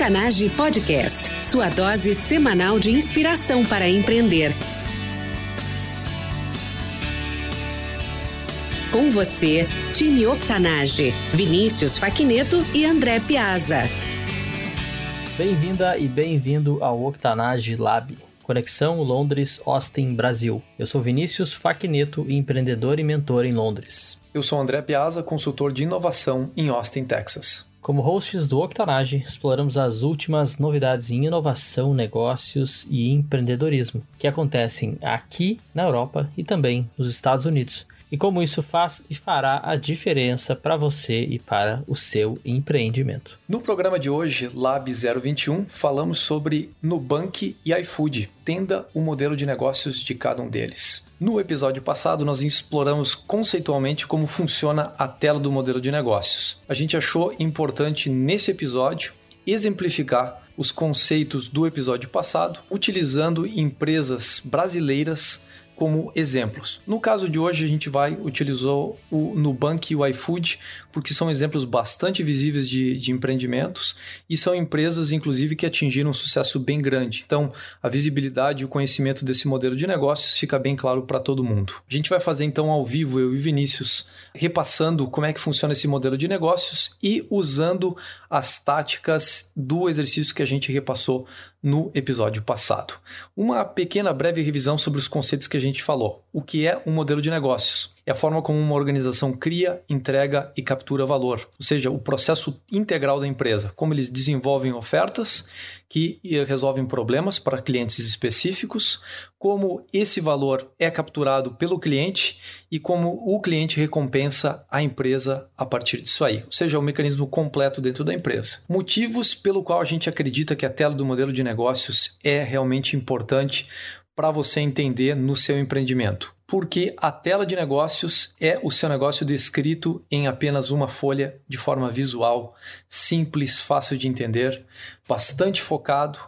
Octanage Podcast, sua dose semanal de inspiração para empreender. Com você, time Octanage, Vinícius Faquineto e André Piazza. Bem-vinda e bem-vindo ao Octanage Lab. Conexão Londres, Austin, Brasil. Eu sou Vinícius Faquineto, empreendedor e mentor em Londres. Eu sou André Piazza, consultor de inovação em Austin, Texas. Como hosts do Octanage, exploramos as últimas novidades em inovação, negócios e empreendedorismo que acontecem aqui na Europa e também nos Estados Unidos e como isso faz e fará a diferença para você e para o seu empreendimento. No programa de hoje, Lab 021, falamos sobre Nubank e iFood. Tenda o modelo de negócios de cada um deles. No episódio passado, nós exploramos conceitualmente como funciona a tela do modelo de negócios. A gente achou importante nesse episódio exemplificar os conceitos do episódio passado, utilizando empresas brasileiras como exemplos. No caso de hoje, a gente vai utilizou o Nubank e o iFood, porque são exemplos bastante visíveis de, de empreendimentos e são empresas, inclusive, que atingiram um sucesso bem grande. Então, a visibilidade e o conhecimento desse modelo de negócios fica bem claro para todo mundo. A gente vai fazer então ao vivo, eu e Vinícius, repassando como é que funciona esse modelo de negócios e usando as táticas do exercício que a gente repassou no episódio passado. Uma pequena breve revisão sobre os conceitos que a gente falou. O que é um modelo de negócios? É a forma como uma organização cria, entrega e captura valor, ou seja, o processo integral da empresa, como eles desenvolvem ofertas que resolvem problemas para clientes específicos, como esse valor é capturado pelo cliente e como o cliente recompensa a empresa a partir disso aí, ou seja, o é mecanismo completo dentro da empresa. Motivos pelo qual a gente acredita que a tela do modelo de negócios é realmente importante para você entender no seu empreendimento porque a tela de negócios é o seu negócio descrito em apenas uma folha de forma visual, simples, fácil de entender, bastante focado,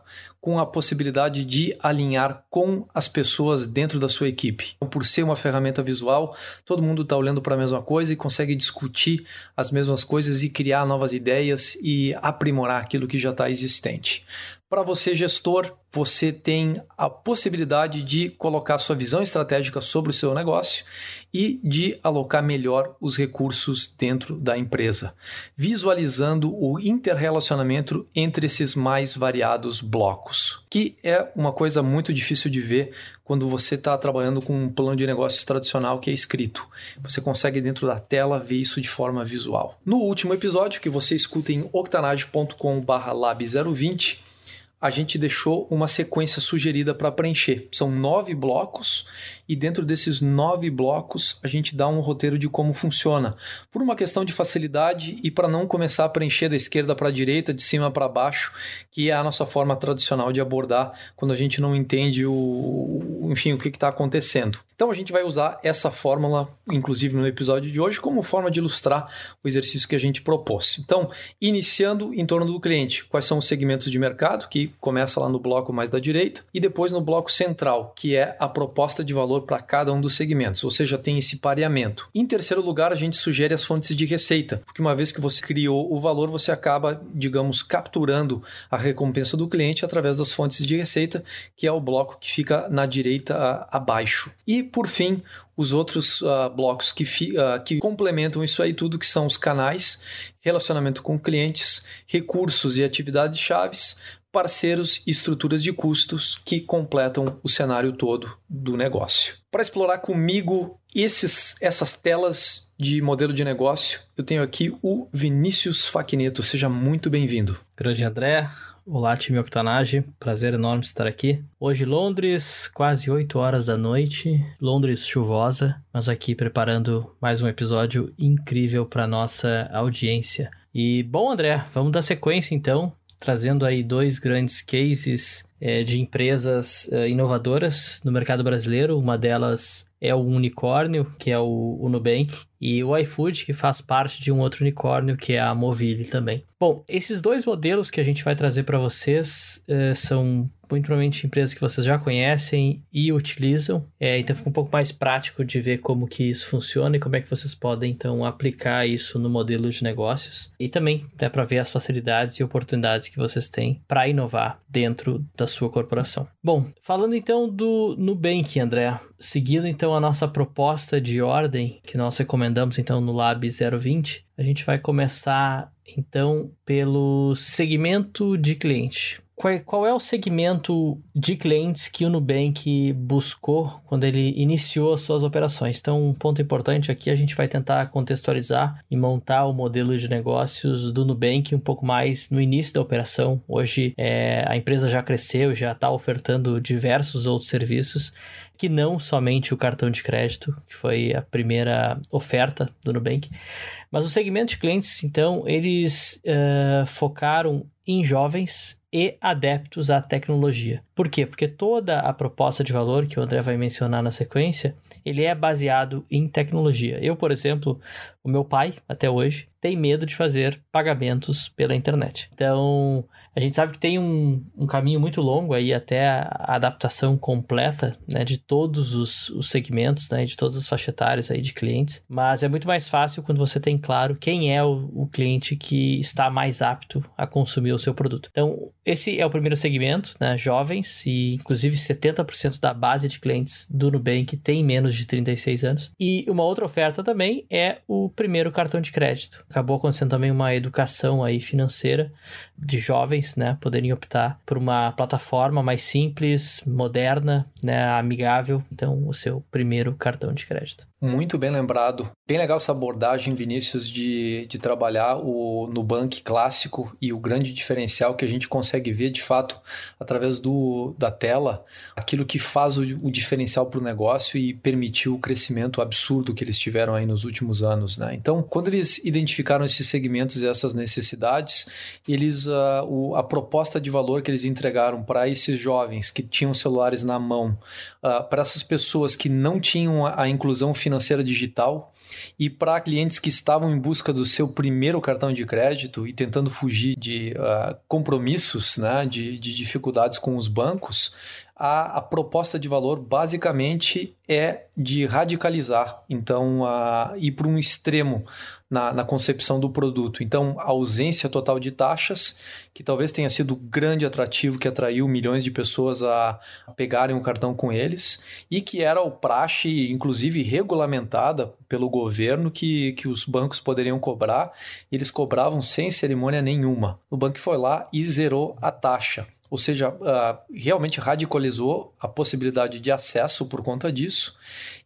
com a possibilidade de alinhar com as pessoas dentro da sua equipe. Então, por ser uma ferramenta visual, todo mundo está olhando para a mesma coisa e consegue discutir as mesmas coisas e criar novas ideias e aprimorar aquilo que já está existente. Para você, gestor, você tem a possibilidade de colocar sua visão estratégica sobre o seu negócio e de alocar melhor os recursos dentro da empresa, visualizando o interrelacionamento entre esses mais variados blocos, que é uma coisa muito difícil de ver quando você está trabalhando com um plano de negócios tradicional que é escrito. Você consegue dentro da tela ver isso de forma visual. No último episódio, que você escuta em octanage.com/lab020, a gente deixou uma sequência sugerida para preencher. São nove blocos e dentro desses nove blocos a gente dá um roteiro de como funciona. Por uma questão de facilidade e para não começar a preencher da esquerda para a direita, de cima para baixo, que é a nossa forma tradicional de abordar quando a gente não entende o, enfim, o que está acontecendo. Então a gente vai usar essa fórmula, inclusive no episódio de hoje, como forma de ilustrar o exercício que a gente propôs. Então, iniciando em torno do cliente, quais são os segmentos de mercado, que começa lá no bloco mais da direita, e depois no bloco central, que é a proposta de valor para cada um dos segmentos, ou seja, tem esse pareamento. Em terceiro lugar, a gente sugere as fontes de receita, porque uma vez que você criou o valor, você acaba, digamos, capturando a recompensa do cliente através das fontes de receita, que é o bloco que fica na direita abaixo. E por fim, os outros uh, blocos que, uh, que complementam isso aí tudo, que são os canais, relacionamento com clientes, recursos e atividades chaves, parceiros e estruturas de custos que completam o cenário todo do negócio. Para explorar comigo esses, essas telas de modelo de negócio, eu tenho aqui o Vinícius Faquineto. Seja muito bem-vindo. Grande André, Olá, time Octanage. Prazer enorme estar aqui. Hoje, Londres, quase 8 horas da noite. Londres chuvosa, mas aqui preparando mais um episódio incrível para nossa audiência. E, bom, André, vamos dar sequência então, trazendo aí dois grandes cases é, de empresas é, inovadoras no mercado brasileiro. Uma delas é o unicórnio, que é o, o Nubank, e o iFood, que faz parte de um outro unicórnio, que é a Movile também. Bom, esses dois modelos que a gente vai trazer para vocês eh, são muito provavelmente empresas que vocês já conhecem e utilizam, é, então fica um pouco mais prático de ver como que isso funciona e como é que vocês podem então aplicar isso no modelo de negócios e também até para ver as facilidades e oportunidades que vocês têm para inovar dentro da sua corporação. Bom, falando então do Nubank, André, seguindo então a nossa proposta de ordem que nós recomendamos então no Lab 020, a gente vai começar então pelo segmento de cliente qual, qual é o segmento de clientes que o Nubank buscou quando ele iniciou as suas operações? Então, um ponto importante aqui, a gente vai tentar contextualizar e montar o modelo de negócios do Nubank um pouco mais no início da operação. Hoje, é, a empresa já cresceu, já está ofertando diversos outros serviços que não somente o cartão de crédito, que foi a primeira oferta do Nubank. Mas o segmento de clientes, então, eles uh, focaram em jovens e adeptos à tecnologia. Por quê? Porque toda a proposta de valor que o André vai mencionar na sequência, ele é baseado em tecnologia. Eu, por exemplo, o meu pai, até hoje, tem medo de fazer pagamentos pela internet. Então, a gente sabe que tem um, um caminho muito longo aí até a adaptação completa né, de todos os, os segmentos, né, de todas as faixas etárias aí de clientes, mas é muito mais fácil quando você tem claro quem é o, o cliente que está mais apto a consumir o seu produto. Então, esse é o primeiro segmento, né, jovens, e inclusive 70% da base de clientes do Nubank tem menos de 36 anos. E uma outra oferta também é o primeiro cartão de crédito. Acabou acontecendo também uma educação aí financeira de jovens, né, poderem optar por uma plataforma mais simples, moderna, né, amigável, então o seu primeiro cartão de crédito. Muito bem lembrado. Bem legal essa abordagem, Vinícius, de, de trabalhar o Nubank clássico e o grande diferencial que a gente consegue ver, de fato, através do, da tela, aquilo que faz o, o diferencial para o negócio e permitiu o crescimento absurdo que eles tiveram aí nos últimos anos. Né? Então, quando eles identificaram esses segmentos e essas necessidades, eles uh, o, a proposta de valor que eles entregaram para esses jovens que tinham celulares na mão, uh, para essas pessoas que não tinham a, a inclusão financeira, financeira digital e para clientes que estavam em busca do seu primeiro cartão de crédito e tentando fugir de uh, compromissos, né, de, de dificuldades com os bancos, a, a, proposta de valor basicamente é de radicalizar, então uh, ir para um extremo na, na, concepção do produto. Então, a ausência total de taxas, que talvez tenha sido grande atrativo que atraiu milhões de pessoas a, a pegarem o um cartão com eles, e que era o praxe, inclusive regulamentada pelo governo, que, que os bancos poderiam cobrar, e eles cobravam sem cerimônia nenhuma. O banco foi lá e zerou a taxa ou seja, uh, realmente radicalizou a possibilidade de acesso por conta disso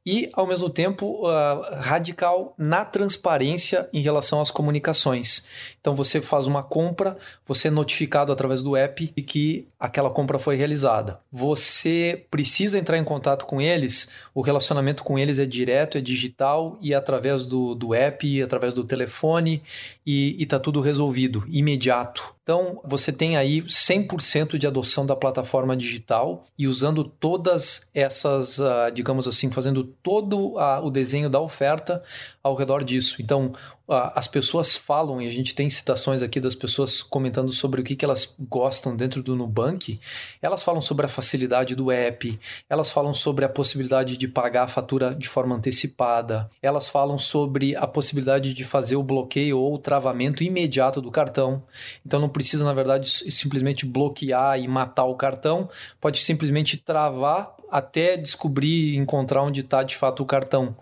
e, ao mesmo tempo, uh, radical na transparência em relação às comunicações. Então, você faz uma compra, você é notificado através do app de que aquela compra foi realizada. Você precisa entrar em contato com eles, o relacionamento com eles é direto, é digital e através do, do app, através do telefone e está tudo resolvido, imediato. Então, você tem aí 100% de adoção da plataforma digital e usando todas essas, uh, digamos assim, fazendo todo uh, o desenho da oferta ao redor disso. Então, as pessoas falam, e a gente tem citações aqui das pessoas comentando sobre o que, que elas gostam dentro do Nubank, elas falam sobre a facilidade do app, elas falam sobre a possibilidade de pagar a fatura de forma antecipada, elas falam sobre a possibilidade de fazer o bloqueio ou o travamento imediato do cartão. Então não precisa, na verdade, simplesmente bloquear e matar o cartão, pode simplesmente travar até descobrir e encontrar onde está de fato o cartão,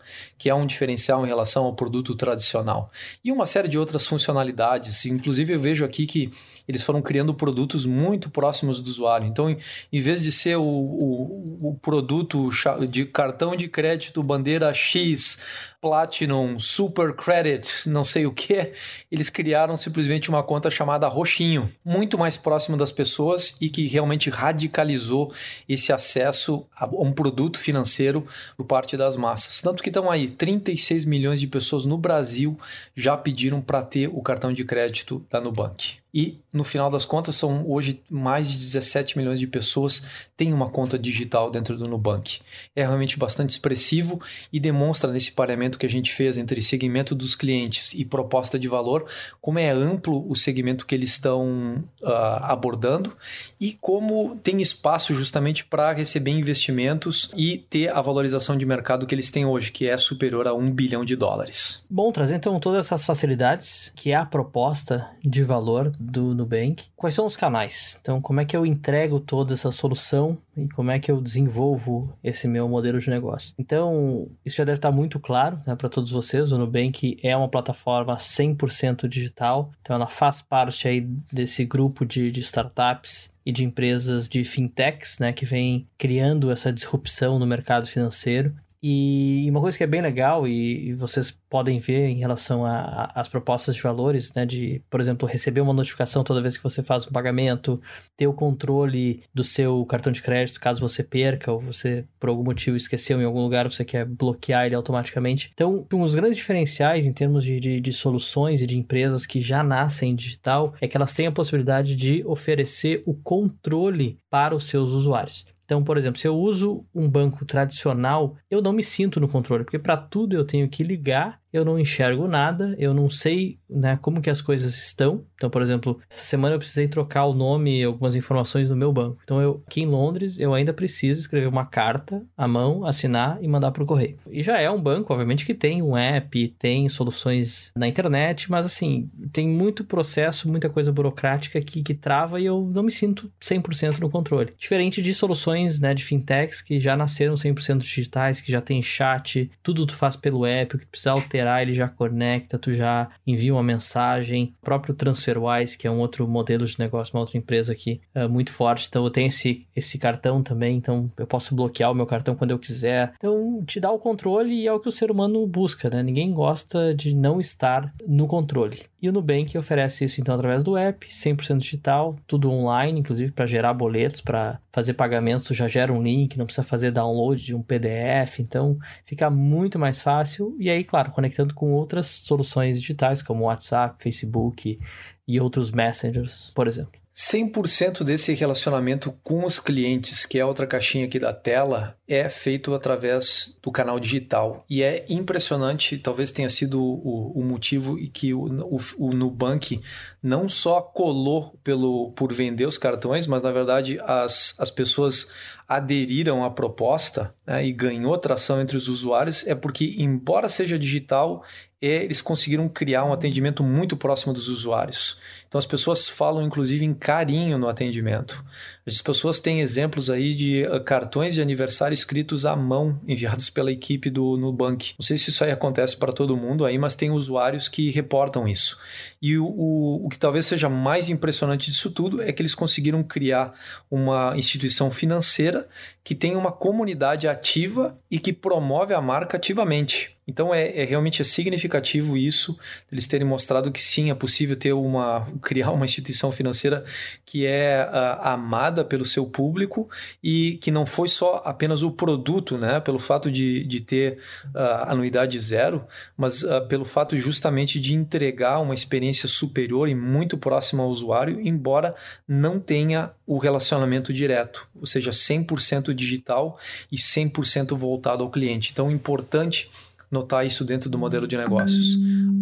que é um diferencial em relação ao produto tradicional. E uma série de outras funcionalidades. Inclusive, eu vejo aqui que eles foram criando produtos muito próximos do usuário. Então, em, em vez de ser o, o, o produto de cartão de crédito bandeira X, Platinum, Super Credit, não sei o que, eles criaram simplesmente uma conta chamada Roxinho, muito mais próximo das pessoas e que realmente radicalizou esse acesso a um produto financeiro por parte das massas. Tanto que estão aí, 36 milhões de pessoas no Brasil já pediram para ter o cartão de crédito da Nubank. e no final das contas são hoje mais de 17 milhões de pessoas têm uma conta digital dentro do Nubank. É realmente bastante expressivo e demonstra nesse pareamento que a gente fez entre segmento dos clientes e proposta de valor como é amplo o segmento que eles estão uh, abordando e como tem espaço justamente para receber investimentos e ter a valorização de mercado que eles têm hoje, que é superior a um bilhão de dólares. Bom, trazer então todas essas facilidades que é a proposta de valor do Nubank. Quais são os canais? Então, como é que eu entrego toda essa solução e como é que eu desenvolvo esse meu modelo de negócio? Então, isso já deve estar muito claro né, para todos vocês. O Nubank é uma plataforma 100% digital, então ela faz parte aí desse grupo de, de startups e de empresas de fintechs, né, que vem criando essa disrupção no mercado financeiro. E uma coisa que é bem legal e, vocês podem ver em relação às propostas de valores, né, de, por exemplo, receber uma notificação toda vez que você faz um pagamento, ter o controle do seu cartão de crédito caso você perca ou você, por algum motivo, esqueceu em algum lugar, você quer bloquear ele automaticamente. Então, um dos grandes diferenciais em termos de, de, de soluções e de empresas que já nascem digital é que elas têm a possibilidade de oferecer o controle para os seus usuários. Então, por exemplo, se eu uso um banco tradicional, eu não me sinto no controle, porque para tudo eu tenho que ligar eu não enxergo nada, eu não sei né, como que as coisas estão. Então, por exemplo, essa semana eu precisei trocar o nome e algumas informações do meu banco. Então, eu aqui em Londres, eu ainda preciso escrever uma carta à mão, assinar e mandar para o correio. E já é um banco, obviamente, que tem um app, tem soluções na internet, mas assim, tem muito processo, muita coisa burocrática que, que trava e eu não me sinto 100% no controle. Diferente de soluções né, de fintechs que já nasceram 100% digitais, que já tem chat, tudo tu faz pelo app, o que tu precisa alterar esperar, ele já conecta, tu já envia uma mensagem. O próprio TransferWise, que é um outro modelo de negócio, uma outra empresa aqui é muito forte. Então eu tenho esse, esse cartão também, então eu posso bloquear o meu cartão quando eu quiser. Então te dá o controle e é o que o ser humano busca, né? Ninguém gosta de não estar no controle. E o Nubank oferece isso então através do app, 100% digital, tudo online, inclusive para gerar boletos, para fazer pagamentos, já gera um link, não precisa fazer download de um PDF, então fica muito mais fácil. E aí, claro, conectando com outras soluções digitais como WhatsApp, Facebook e outros messengers, por exemplo. 100% desse relacionamento com os clientes, que é outra caixinha aqui da tela, é feito através do canal digital. E é impressionante, talvez tenha sido o, o motivo que o, o, o, Nubank não só colou pelo, por vender os cartões, mas na verdade as, as pessoas aderiram à proposta né, e ganhou tração entre os usuários, é porque, embora seja digital, eles conseguiram criar um atendimento muito próximo dos usuários. Então as pessoas falam inclusive em carinho no atendimento. As pessoas têm exemplos aí de uh, cartões de aniversário escritos à mão, enviados pela equipe do Nubank. Não sei se isso aí acontece para todo mundo aí, mas tem usuários que reportam isso. E o, o, o que talvez seja mais impressionante disso tudo é que eles conseguiram criar uma instituição financeira que tem uma comunidade ativa e que promove a marca ativamente. Então é, é, realmente é significativo isso, eles terem mostrado que sim, é possível ter uma criar uma instituição financeira que é uh, amada pelo seu público e que não foi só apenas o produto, né, pelo fato de, de ter uh, anuidade zero, mas uh, pelo fato justamente de entregar uma experiência superior e muito próxima ao usuário, embora não tenha o relacionamento direto, ou seja, 100% digital e 100% voltado ao cliente. Então, importante notar isso dentro do modelo de negócios.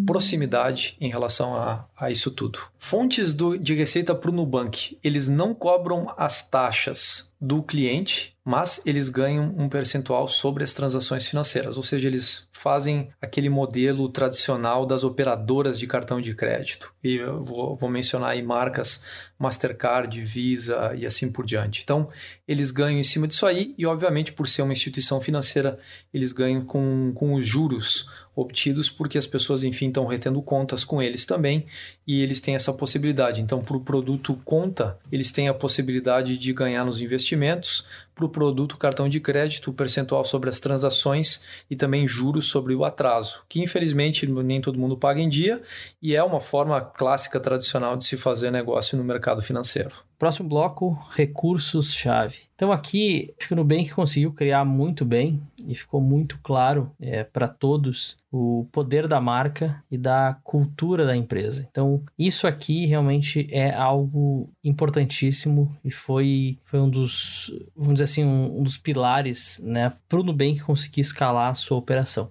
Proximidade em relação a, a isso tudo. Fontes do, de receita para o Nubank. Eles não cobram as taxas do cliente, mas eles ganham um percentual sobre as transações financeiras, ou seja, eles fazem aquele modelo tradicional das operadoras de cartão de crédito. E eu vou, vou mencionar aí marcas Mastercard, Visa e assim por diante. Então, eles ganham em cima disso aí e, obviamente, por ser uma instituição financeira, eles ganham com, com os juros obtidos porque as pessoas, enfim, estão retendo contas com eles também e eles têm essa possibilidade. Então, para o produto conta, eles têm a possibilidade de ganhar nos investimentos, para o produto cartão de crédito, o percentual sobre as transações e também juros sobre o atraso, que infelizmente nem todo mundo paga em dia e é uma forma clássica tradicional de se fazer negócio no mercado financeiro. Próximo bloco, recursos-chave. Então aqui, acho que o Nubank conseguiu criar muito bem e ficou muito claro é, para todos o poder da marca e da cultura da empresa. Então isso aqui realmente é algo importantíssimo e foi, foi um dos, vamos dizer assim, um, um dos pilares né, para o Nubank conseguir escalar a sua operação.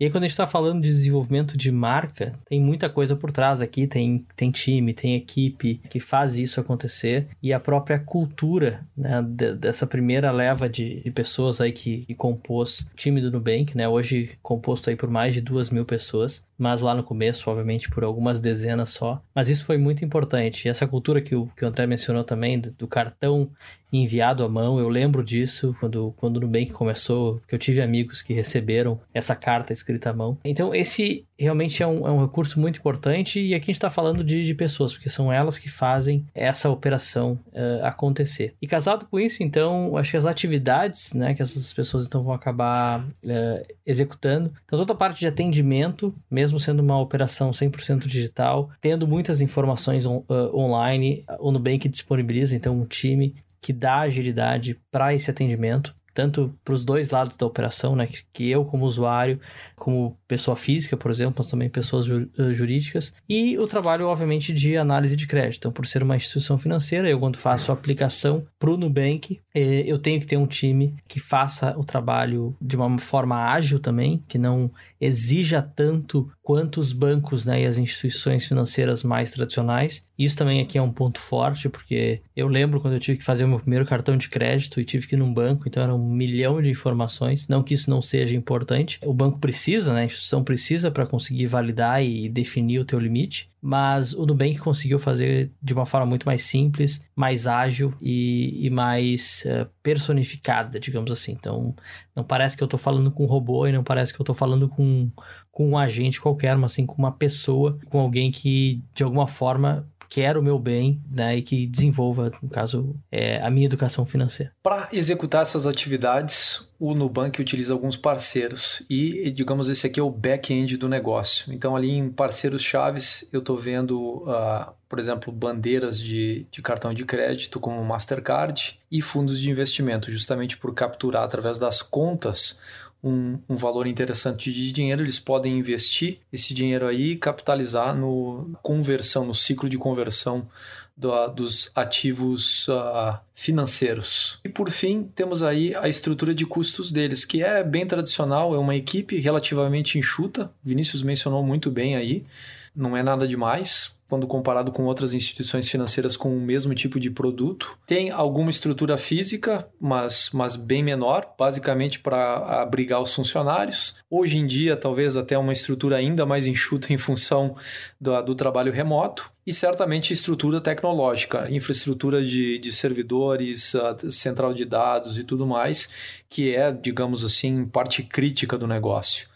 E aí, quando a gente está falando de desenvolvimento de marca, tem muita coisa por trás aqui. Tem, tem time, tem equipe que faz isso acontecer. E a própria cultura né, de, dessa primeira leva de, de pessoas aí que, que, compôs o time do Nubank, né? Hoje composto aí por mais de duas mil pessoas. Mas lá no começo, obviamente, por algumas dezenas só. Mas isso foi muito importante. E essa cultura que o, que o André mencionou também, do, do cartão enviado à mão. Eu lembro disso quando, quando o Nubank começou, que eu tive amigos que receberam essa carta escrita à mão. Então, esse realmente é um, é um recurso muito importante e aqui a gente está falando de, de, pessoas, porque são elas que fazem essa operação uh, acontecer. E casado com isso, então, acho que as atividades né, que essas pessoas então vão acabar uh, executando. Então, toda a parte de atendimento, mesmo sendo uma operação 100% digital, tendo muitas informações on, uh, online, o Nubank disponibiliza então um time que dá agilidade para esse atendimento, tanto para os dois lados da operação, né, que eu como usuário, como pessoa física, por exemplo, mas também pessoas eh, jurídicas, e o trabalho, obviamente, de análise de crédito. Então, por ser uma instituição financeira, eu quando faço a aplicação para o Nubank, eh, eu tenho que ter um time que faça o trabalho de uma forma ágil também, que não exija tanto quanto os bancos né, e as instituições financeiras mais tradicionais. Isso também aqui é um ponto forte, porque eu lembro quando eu tive que fazer o meu primeiro cartão de crédito e tive que ir num banco, então era um milhão de informações. Não que isso não seja importante, o banco precisa, né, a instituição precisa para conseguir validar e definir o teu limite mas o Nubank conseguiu fazer de uma forma muito mais simples, mais ágil e, e mais uh, personificada, digamos assim. Então, não parece que eu estou falando com um robô e não parece que eu estou falando com, com um agente qualquer, mas assim com uma pessoa, com alguém que de alguma forma quer o meu bem, né, e que desenvolva, no caso, é, a minha educação financeira. Para executar essas atividades, o Nubank utiliza alguns parceiros e, digamos, esse aqui é o back-end do negócio. Então, ali em parceiros chaves, eu estou vendo, uh, por exemplo, bandeiras de, de cartão de crédito como Mastercard e fundos de investimento, justamente por capturar através das contas um, um, valor interessante de dinheiro, eles podem investir esse dinheiro aí e capitalizar no conversão, no ciclo de conversão do, dos ativos uh, financeiros. E por fim, temos aí a estrutura de custos deles, que é bem tradicional, é uma equipe relativamente enxuta. Vinícius mencionou muito bem aí, não é nada demais quando comparado com outras instituições financeiras com o mesmo tipo de produto. Tem alguma estrutura física, mas, mas bem menor, basicamente para abrigar os funcionários. Hoje em dia, talvez até uma estrutura ainda mais enxuta em função do, do trabalho remoto. E certamente estrutura tecnológica, infraestrutura de, de servidores, central de dados e tudo mais, que é, digamos assim, parte crítica do negócio.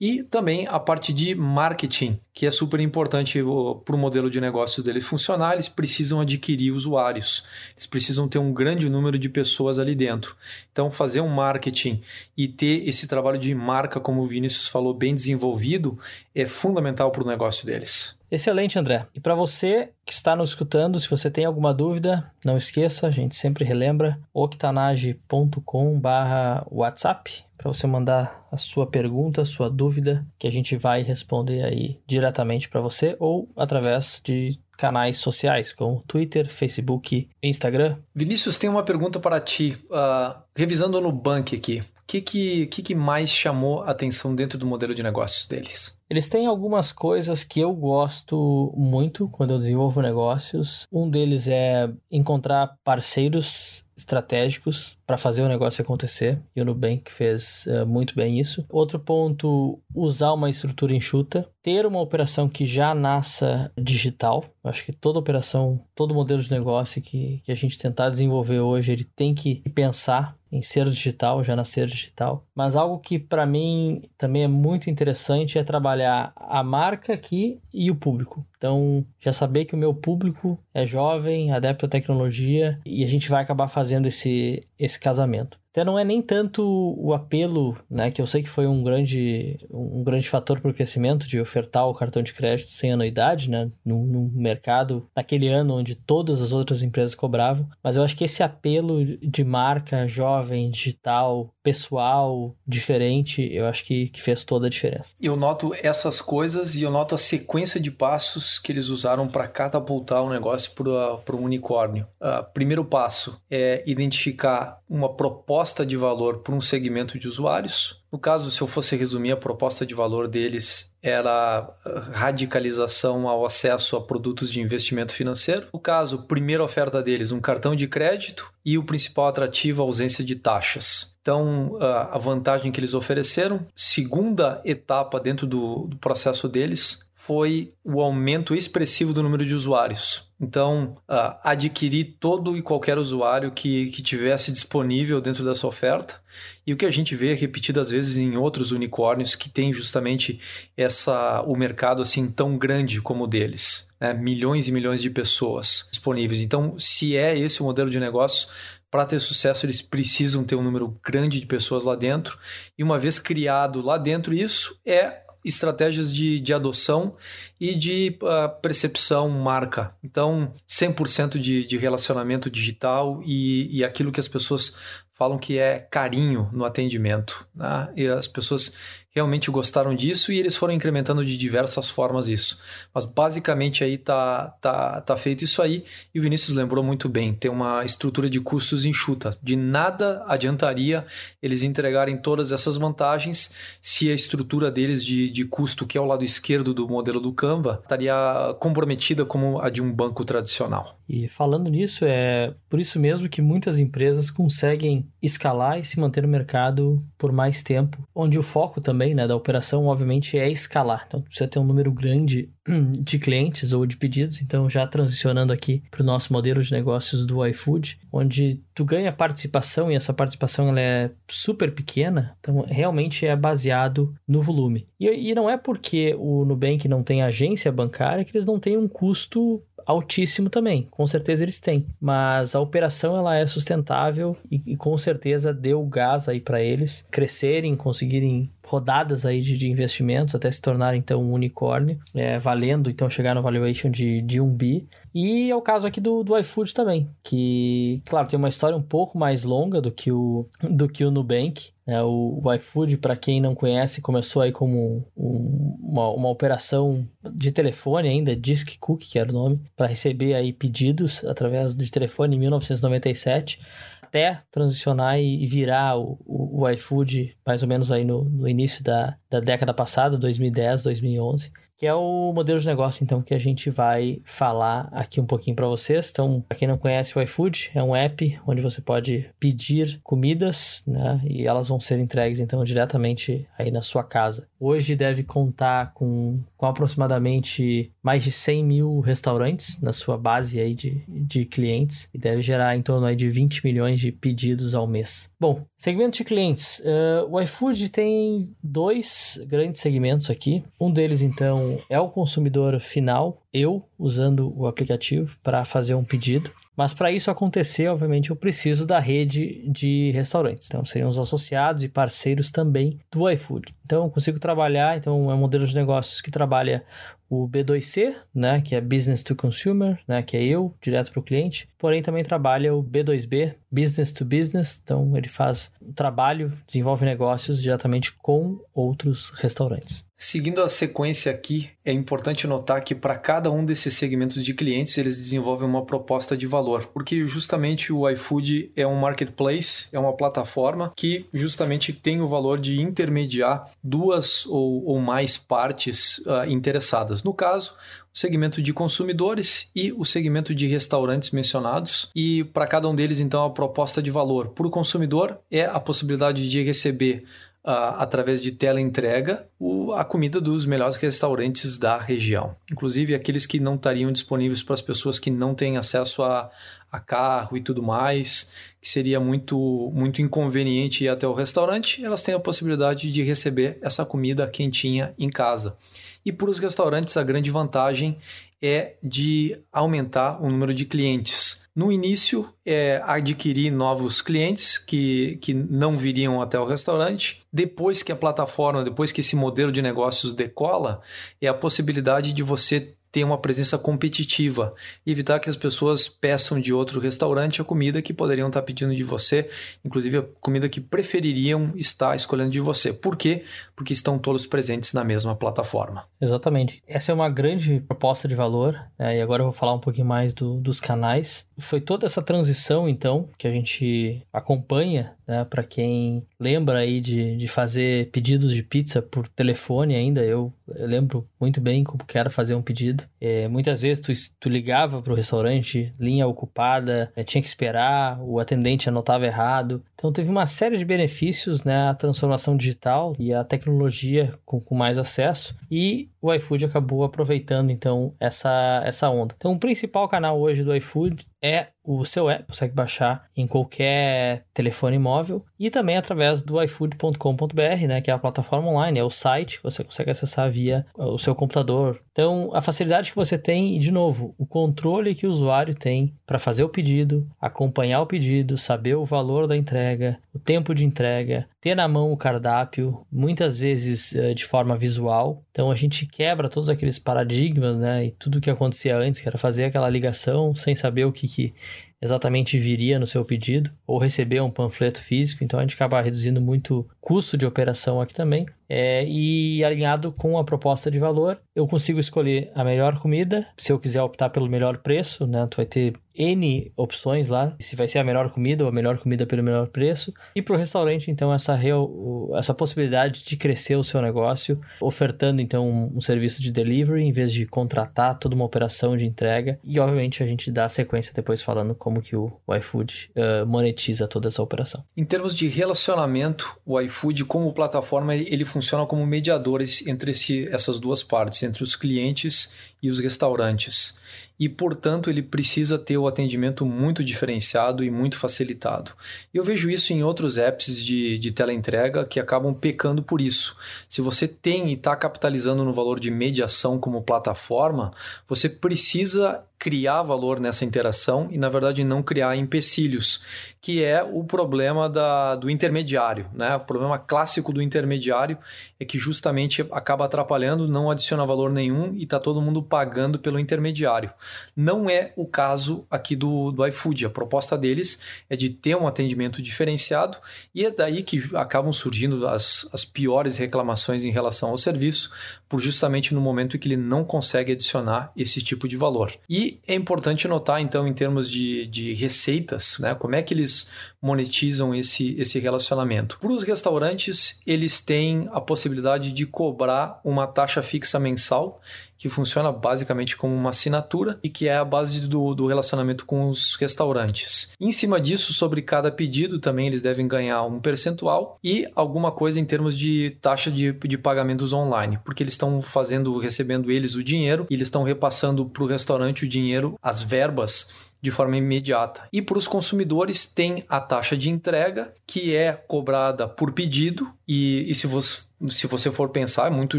E também a parte de marketing, que é super importante para o modelo de negócios deles funcionar, eles precisam adquirir usuários, eles precisam ter um grande número de pessoas ali dentro. Então, fazer um marketing e ter esse trabalho de marca, como o Vinícius falou, bem desenvolvido, é fundamental para o negócio deles. Excelente, André. E para você que está nos escutando, se você tem alguma dúvida, não esqueça, a gente sempre relembra, octanage.com/whatsapp para você mandar a sua pergunta, a sua dúvida, que a gente vai responder aí diretamente para você ou através de canais sociais como Twitter, Facebook, Instagram. Vinícius, tem uma pergunta para ti. Uh, revisando no Bank aqui, que, que, que, que mais chamou a atenção dentro do modelo de negócios deles? Eles têm algumas coisas que eu gosto muito quando eu desenvolvo negócios. Um deles é encontrar parceiros estratégicos para fazer o negócio acontecer. E o Nubank fez uh, muito bem isso. Outro ponto, usar uma estrutura enxuta, ter uma operação que já nasça digital. acho que toda operação, todo modelo de negócio que, que a gente tentar desenvolver hoje, ele tem que pensar em ser digital, já nascer digital. Mas algo que para mim também é muito interessante é trabalhar a marca aqui e o público. Então, já saber que o meu público é jovem, adepto à tecnologia e a gente vai acabar fazendo esse, esse casamento. até não é nem tanto o apelo, né, que eu sei que foi um grande, um grande fator para o crescimento de ofertar o cartão de crédito sem anuidade, né, no, no mercado naquele ano onde todas as outras empresas cobravam, mas eu acho que esse apelo de marca jovem, digital, pessoal, diferente, eu acho que, que fez toda a diferença. Eu noto essas coisas e eu noto a sequência de passos que eles usaram para catapultar o negócio para o unicórnio. Uh, primeiro passo é identificar uma proposta de valor para um segmento de usuários. No caso, se eu fosse resumir, a proposta de valor deles era radicalização ao acesso a produtos de investimento financeiro. No caso, primeira oferta deles, um cartão de crédito e o principal atrativo, a ausência de taxas. Então, a vantagem que eles ofereceram. Segunda etapa dentro do, do processo deles foi o aumento expressivo do número de usuários. Então, uh, adquirir todo e qualquer usuário que, que tivesse disponível dentro dessa oferta. E o que a gente vê repetidas vezes em outros unicórnios que tem justamente essa o mercado assim tão grande como o deles, né? milhões e milhões de pessoas disponíveis. Então, se é esse o modelo de negócio, para ter sucesso, eles precisam ter um número grande de pessoas lá dentro. E uma vez criado lá dentro isso, é estratégias de, de adoção e de uh, percepção marca. Então, 100% de, de relacionamento digital e, e aquilo que as pessoas falam que é carinho no atendimento. Né? E as pessoas realmente gostaram disso e eles foram incrementando de diversas formas isso. Mas basicamente aí tá, tá, tá feito isso aí e o Vinícius lembrou muito bem, tem uma estrutura de custos enxuta. De nada adiantaria eles entregarem todas essas vantagens se a estrutura deles de, de custo, que é o lado esquerdo do modelo do Canva, estaria comprometida como a de um banco tradicional. E falando nisso, é por isso mesmo que muitas empresas conseguem escalar e se manter no mercado por mais tempo, onde o foco também né, da operação, obviamente, é escalar. Então, precisa ter um número grande de clientes ou de pedidos. Então, já transicionando aqui para o nosso modelo de negócios do iFood, onde tu ganha participação e essa participação ela é super pequena, então realmente é baseado no volume. E, e não é porque o Nubank não tem agência bancária que eles não têm um custo altíssimo também, com certeza eles têm, mas a operação ela é sustentável e, e com certeza deu gás aí para eles crescerem, conseguirem rodadas aí de, de, investimentos até se tornar então um unicórnio, é, valendo então chegar no valuation de, de um bi. E é o caso aqui do, do iFood também, que, claro, tem uma história um pouco mais longa do que o, do que o Nubank. É, o, o iFood, para quem não conhece, começou aí como um, uma, uma operação de telefone ainda, Disk Cook, que era o nome, para receber aí pedidos através de telefone em 1997 até transicionar e virar o, o, o iFood mais ou menos aí no, no início da, da década passada, 2010, 2011 que é o modelo de negócio então que a gente vai falar aqui um pouquinho para vocês. Então, para quem não conhece o iFood, é um app onde você pode pedir comidas, né, e elas vão ser entregues então diretamente aí na sua casa. Hoje deve contar com, com aproximadamente mais de 100 mil restaurantes na sua base aí de, de clientes e deve gerar em torno aí de 20 milhões de pedidos ao mês. Bom, segmento de clientes. Uh, o iFood tem dois grandes segmentos aqui. Um deles então é o consumidor final, eu, usando o aplicativo para fazer um pedido. Mas para isso acontecer, obviamente, eu preciso da rede de restaurantes. Então, seriam os associados e parceiros também do iFood. Então, eu consigo trabalhar, então é um modelo de negócios que trabalha o B2C, né, que é Business to Consumer, né, que é eu, direto para o cliente, porém também trabalha o B2B, Business to Business, então ele faz o trabalho, desenvolve negócios diretamente com outros restaurantes. Seguindo a sequência aqui, é importante notar que para cada um desses segmentos de clientes eles desenvolvem uma proposta de valor, porque justamente o iFood é um marketplace, é uma plataforma que justamente tem o valor de intermediar duas ou, ou mais partes uh, interessadas. No caso, o segmento de consumidores e o segmento de restaurantes mencionados. E para cada um deles, então, a proposta de valor para o consumidor é a possibilidade de receber Através de tela entrega o, a comida dos melhores restaurantes da região. Inclusive aqueles que não estariam disponíveis para as pessoas que não têm acesso a, a carro e tudo mais, que seria muito, muito inconveniente ir até o restaurante, elas têm a possibilidade de receber essa comida quentinha em casa. E para os restaurantes, a grande vantagem é de aumentar o número de clientes. No início, é adquirir novos clientes que, que não viriam até o restaurante. Depois que a plataforma, depois que esse modelo de negócios decola, é a possibilidade de você ter uma presença competitiva, evitar que as pessoas peçam de outro restaurante a comida que poderiam estar pedindo de você, inclusive a comida que prefeririam estar escolhendo de você. Por quê? Porque estão todos presentes na mesma plataforma. Exatamente. Essa é uma grande proposta de valor, né? e agora eu vou falar um pouquinho mais do, dos canais. Foi toda essa transição, então, que a gente acompanha, né? para quem lembra aí de, de fazer pedidos de pizza por telefone ainda, eu, eu lembro muito bem como que era fazer um pedido. É, muitas vezes tu, tu ligava para o restaurante, linha ocupada, é, tinha que esperar, o atendente anotava errado. Então teve uma série de benefícios, né, a transformação digital e a tecnologia com, com mais acesso e o iFood acabou aproveitando então essa, essa onda. Então o principal canal hoje do iFood é o seu app, consegue baixar em qualquer telefone móvel e também através do ifood.com.br, né, que é a plataforma online, é o site, você consegue acessar via o seu computador. Então, a facilidade que você tem e de novo, o controle que o usuário tem para fazer o pedido, acompanhar o pedido, saber o valor da entrega, o tempo de entrega, ter na mão o cardápio, muitas vezes eh, de forma visual. Então a gente quebra todos aqueles paradigmas, né? E tudo que acontecia antes, que era fazer aquela ligação sem saber o que, que exatamente viria no seu pedido, ou receber um panfleto físico, então a gente acaba reduzindo muito custo de operação aqui também. É, e alinhado com a proposta de valor, eu consigo escolher a melhor comida. Se eu quiser optar pelo melhor preço, né, tu vai ter N opções lá, se vai ser a melhor comida ou a melhor comida pelo melhor preço. E para o restaurante, então, essa, real, essa possibilidade de crescer o seu negócio, ofertando então um, um, serviço de delivery em vez de contratar toda uma operação de entrega. E obviamente a gente dá sequência depois falando como que o, o iFood uh, monetiza toda essa operação. Em termos de relacionamento, o iFood como plataforma ele funciona como mediadores entre esse, essas duas partes, entre os clientes e os restaurantes e, portanto, ele precisa ter o atendimento muito diferenciado e muito facilitado. Eu vejo isso em outros apps de, de teleentrega que acabam pecando por isso. Se você tem e está capitalizando no valor de mediação como plataforma, você precisa criar valor nessa interação e, na verdade, não criar empecilhos, que é o problema da, do intermediário. Né? O problema clássico do intermediário é que justamente acaba atrapalhando, não adiciona valor nenhum e está todo mundo pagando pelo intermediário. Não é o caso aqui do, do iFood. A proposta deles é de ter um atendimento diferenciado e é daí que acabam surgindo as, as piores reclamações em relação ao serviço, por justamente no momento em que ele não consegue adicionar esse tipo de valor. E é importante notar, então, em termos de, de receitas, né, como é que eles monetizam esse, esse relacionamento. Para os restaurantes, eles têm a possibilidade de cobrar uma taxa fixa mensal que funciona basicamente como uma assinatura e que é a base do, do relacionamento com os restaurantes. Em cima disso, sobre cada pedido, também eles devem ganhar um percentual e alguma coisa em termos de taxa de, de pagamentos online, porque eles estão fazendo, recebendo eles o dinheiro e eles estão repassando para o restaurante o dinheiro, as verbas de forma imediata. E para os consumidores tem a taxa de entrega, que é cobrada por pedido, e, e se, você, se você for pensar, é muito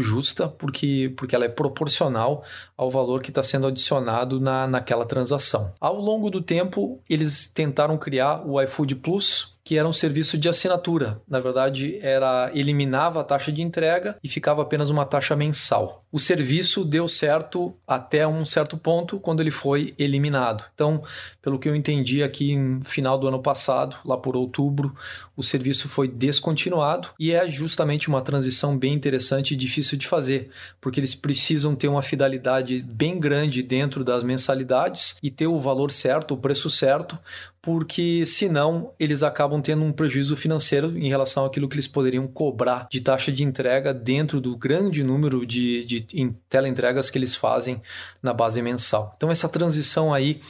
justa, porque, porque ela é proporcional ao valor que está sendo adicionado na, naquela transação. Ao longo do tempo, eles tentaram criar o iFood Plus, que era um serviço de assinatura. Na verdade, era eliminava a taxa de entrega e ficava apenas uma taxa mensal. O serviço deu certo até um certo ponto quando ele foi eliminado. Então, pelo que eu entendi aqui no final do ano passado, lá por outubro, o serviço foi descontinuado e é justamente uma transição bem interessante e difícil de fazer, porque eles precisam ter uma fidelidade bem grande dentro das mensalidades e ter o valor certo, o preço certo, porque senão eles acabam tendo um prejuízo financeiro em relação àquilo que eles poderiam cobrar de taxa de entrega dentro do grande número de, de teleentregas que eles fazem na base mensal. Então essa transição aí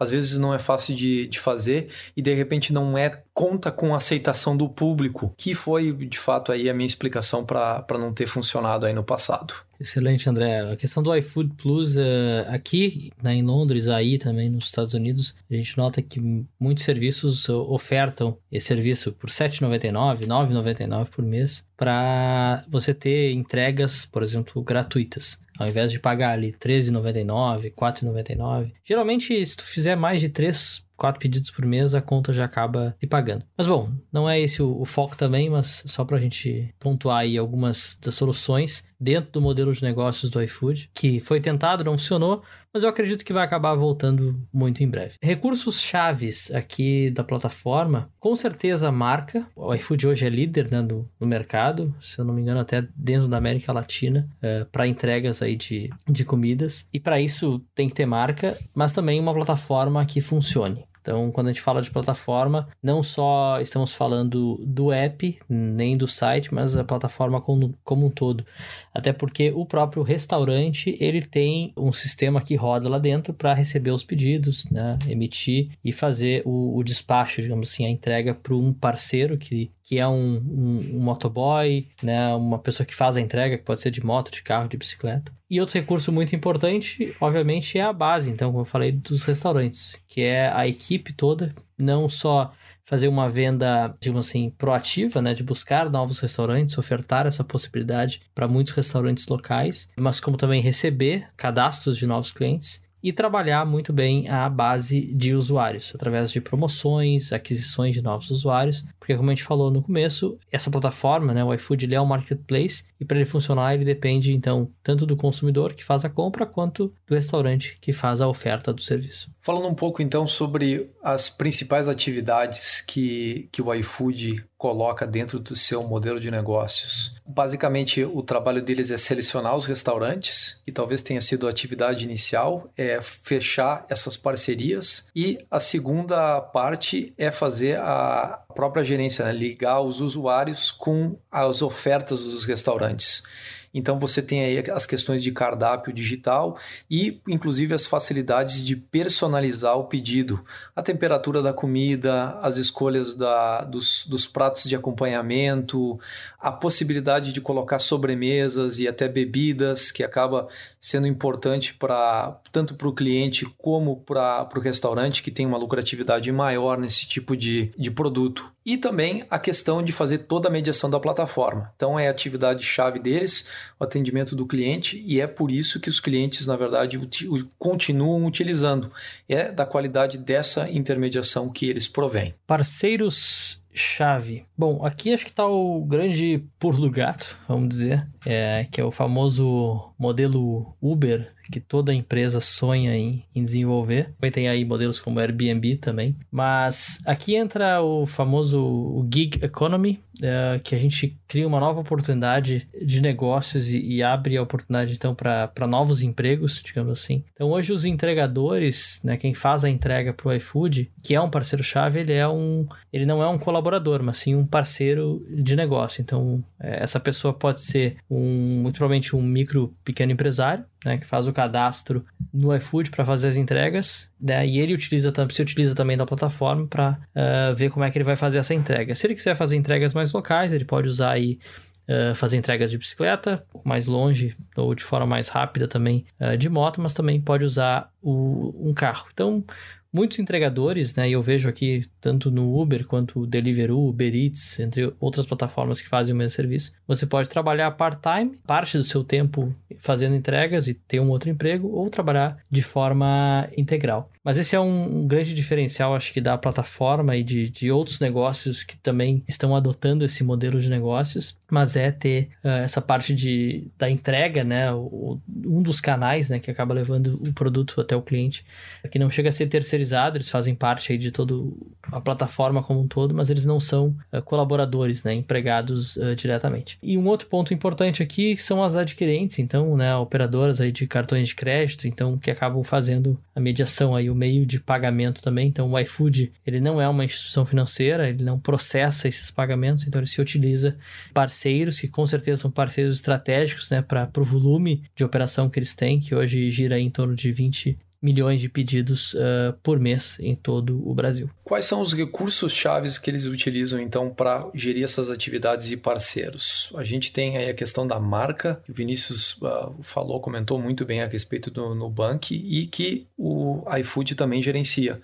às vezes não é fácil de, de fazer e de repente não é conta com a aceitação do público, que foi de fato aí a minha explicação para não ter funcionado aí no passado. Excelente, André. A questão do iFood Plus, uh, aqui né, em Londres, aí também nos Estados Unidos, a gente nota que muitos serviços ofertam esse serviço por R$ 7,99, R$ 9,99 por mês, para você ter entregas, por exemplo, gratuitas. Ao invés de pagar ali R$ 13,99, R$ 4,99. Geralmente, se tu fizer mais de três quatro pedidos por mês, a conta já acaba se pagando. Mas bom, não é esse o, o foco também, mas só para a gente pontuar aí algumas das soluções dentro do modelo de negócios do iFood, que foi tentado, não funcionou, mas eu acredito que vai acabar voltando muito em breve. Recursos chaves aqui da plataforma, com certeza a marca. O iFood hoje é líder né, no, no, mercado, se eu não me engano, até dentro da América Latina, é, para entregas aí de, de comidas. E para isso tem que ter marca, mas também uma plataforma que funcione. Então, quando a gente fala de plataforma, não só estamos falando do app, nem do site, mas a plataforma como, como um todo. Até porque o próprio restaurante, ele tem um sistema que roda lá dentro para receber os pedidos, né? emitir e fazer o, o despacho, digamos assim, a entrega para um parceiro que que é um, um, um, motoboy, né, uma pessoa que faz a entrega, que pode ser de moto, de carro, de bicicleta. E outro recurso muito importante, obviamente, é a base, então, como eu falei, dos restaurantes, que é a equipe toda, não só fazer uma venda, digamos assim, proativa, né, de buscar novos restaurantes, ofertar essa possibilidade para muitos restaurantes locais, mas como também receber cadastros de novos clientes e trabalhar muito bem a base de usuários, através de promoções, aquisições de novos usuários, porque como a gente falou no começo, essa plataforma, né, o iFood, é um marketplace e para ele funcionar ele depende então tanto do consumidor que faz a compra quanto do restaurante que faz a oferta do serviço. Falando um pouco então sobre as principais atividades que, que o iFood coloca dentro do seu modelo de negócios. Basicamente, o trabalho deles é selecionar os restaurantes, e talvez tenha sido a atividade inicial, é fechar essas parcerias, e a segunda parte é fazer a própria gerência, né? ligar os usuários com as ofertas dos restaurantes. Então você tem aí as questões de cardápio digital e inclusive as facilidades de personalizar o pedido, a temperatura da comida, as escolhas da, dos, dos pratos de acompanhamento, a possibilidade de colocar sobremesas e até bebidas, que acaba sendo importante para tanto para o cliente como para o restaurante, que tem uma lucratividade maior nesse tipo de, de produto. E também a questão de fazer toda a mediação da plataforma. Então é a atividade chave deles, o atendimento do cliente, e é por isso que os clientes, na verdade, continuam utilizando. É da qualidade dessa intermediação que eles provêm. Parceiros chave. Bom, aqui acho que está o grande pulo do gato, vamos dizer, é, que é o famoso modelo Uber que toda empresa sonha em, em desenvolver. Também tem aí modelos como Airbnb também. Mas aqui entra o famoso o gig economy, é, que a gente cria uma nova oportunidade de negócios e, e abre a oportunidade então para novos empregos, digamos assim. Então hoje os entregadores, né, quem faz a entrega para o iFood, que é um parceiro chave, ele é um, ele não é um colaborador, mas sim um parceiro de negócio. Então é, essa pessoa pode ser um, muito provavelmente um micro pequeno empresário né, que faz o cadastro no iFood para fazer as entregas, né, e ele utiliza, se utiliza também da plataforma para uh, ver como é que ele vai fazer essa entrega. Se ele quiser fazer entregas mais locais, ele pode usar aí Uh, fazer entregas de bicicleta, mais longe ou de forma mais rápida também uh, de moto, mas também pode usar o, um carro. Então, Muitos entregadores, né, eu vejo aqui tanto no Uber quanto Deliveroo, Uber Eats, entre outras plataformas que fazem o mesmo serviço, você pode trabalhar part-time, parte do seu tempo fazendo entregas e ter um outro emprego, ou trabalhar de forma integral. Mas esse é um, um, grande diferencial, acho que, da plataforma e de, de outros negócios que também estão adotando esse modelo de negócios, mas é ter uh, essa parte de, da entrega, né? O, um dos canais né, que acaba levando o produto até o cliente, que não chega a ser terceirizado, eles fazem parte aí de toda a plataforma como um todo, mas eles não são uh, colaboradores, né? Empregados uh, diretamente. E um outro ponto importante aqui são as adquirentes, então, né? Operadoras aí de cartões de crédito, então, que acabam fazendo a mediação aí o meio de pagamento também. Então, o iFood, ele não é uma instituição financeira, ele não processa esses pagamentos, então ele se utiliza parceiros, que com certeza são parceiros estratégicos, né, para o volume de operação que eles têm, que hoje gira em torno de 20 milhões de pedidos uh, por mês em todo o Brasil. Quais são os recursos chaves que eles utilizam então para gerir essas atividades e parceiros? A gente tem aí a questão da marca, que o Vinícius uh, falou, comentou muito bem a respeito do Nubank e que o iFood também gerencia.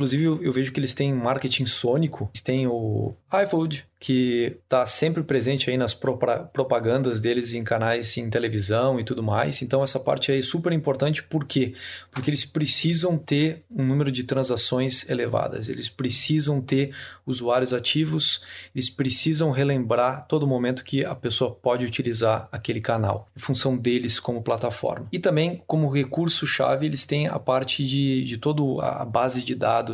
Inclusive, eu vejo que eles têm marketing sônico, eles têm o iFood, que está sempre presente aí nas propagandas deles em canais em televisão e tudo mais. Então essa parte é super importante por quê? Porque eles precisam ter um número de transações elevadas, eles precisam ter usuários ativos, eles precisam relembrar todo momento que a pessoa pode utilizar aquele canal, em função deles como plataforma. E também como recurso-chave eles têm a parte de, de toda a base de dados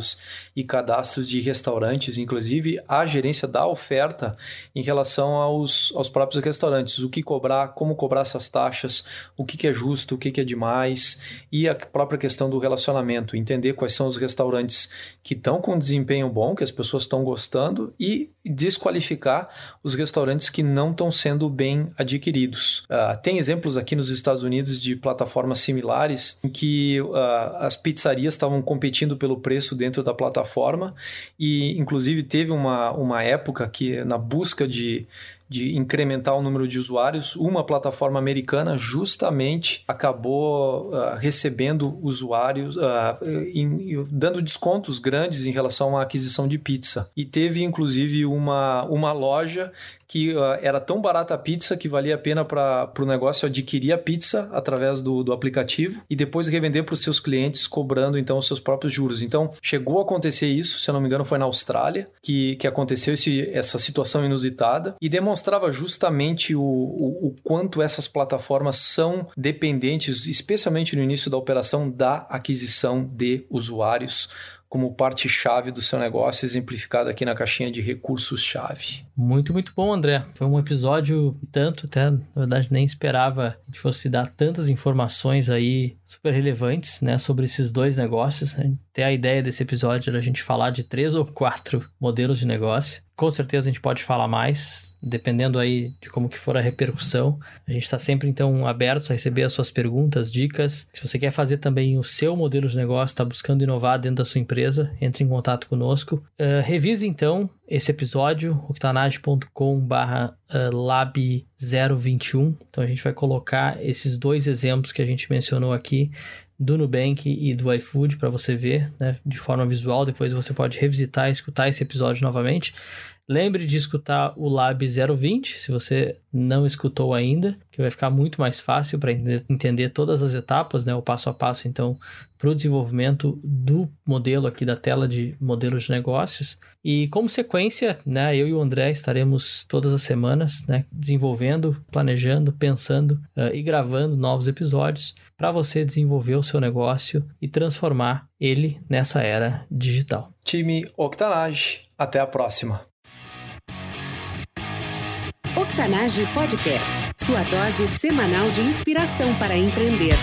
e cadastros de restaurantes, inclusive a gerência da oferta oferta em relação aos, aos próprios restaurantes. O que cobrar, como cobrar essas taxas, o que, que é justo, o que, que é demais e a própria questão do relacionamento. Entender quais são os restaurantes que estão com desempenho bom, que as pessoas estão gostando e desqualificar os restaurantes que não estão sendo bem adquiridos. Uh, tem exemplos aqui nos Estados Unidos de plataformas similares em que uh, as pizzarias estavam competindo pelo preço dentro da plataforma. E, inclusive, teve uma, uma época que na busca de de incrementar o número de usuários, uma plataforma americana justamente acabou uh, recebendo usuários, uh, dando descontos grandes em relação à aquisição de pizza. E teve inclusive uma, uma loja que uh, era tão barata a pizza que valia a pena para o negócio adquirir a pizza através do, do aplicativo e depois revender para os seus clientes, cobrando então os seus próprios juros. Então, chegou a acontecer isso, se eu não me engano, foi na Austrália que, que aconteceu esse, essa situação inusitada e demonstrava justamente o, o, o quanto essas plataformas são dependentes, especialmente no início da operação, da aquisição de usuários como parte-chave do seu negócio, exemplificado aqui na caixinha de recursos-chave. Muito, muito bom, André. Foi um episódio tanto, até na verdade nem esperava que fosse dar tantas informações aí super relevantes, né, sobre esses dois negócios. Até a ideia desse episódio era a gente falar de três ou quatro modelos de negócio. Com certeza a gente pode falar mais, dependendo aí de como que for a repercussão. A gente está sempre então abertos a receber as suas perguntas, dicas. Se você quer fazer também o seu modelo de negócio, está buscando inovar dentro da sua empresa, entre em contato conosco. Uh, revise então esse episódio, octanage.com eh, lab 021. Então a gente vai colocar esses dois exemplos que a gente mencionou aqui do Nubank e do iFood para você ver né, de forma visual. Depois você pode revisitar e escutar esse episódio novamente. Lembre de escutar o Lab 020, se você não escutou ainda, que vai ficar muito mais fácil para entender todas as etapas, né, o passo a passo, então, para o desenvolvimento do modelo aqui da tela de modelos de negócios. E como sequência, né, eu e o André estaremos todas as semanas né, desenvolvendo, planejando, pensando uh, e gravando novos episódios para você desenvolver o seu negócio e transformar ele nessa era digital. Time Octanage, até a próxima. Octanage Podcast, sua dose semanal de inspiração para empreender.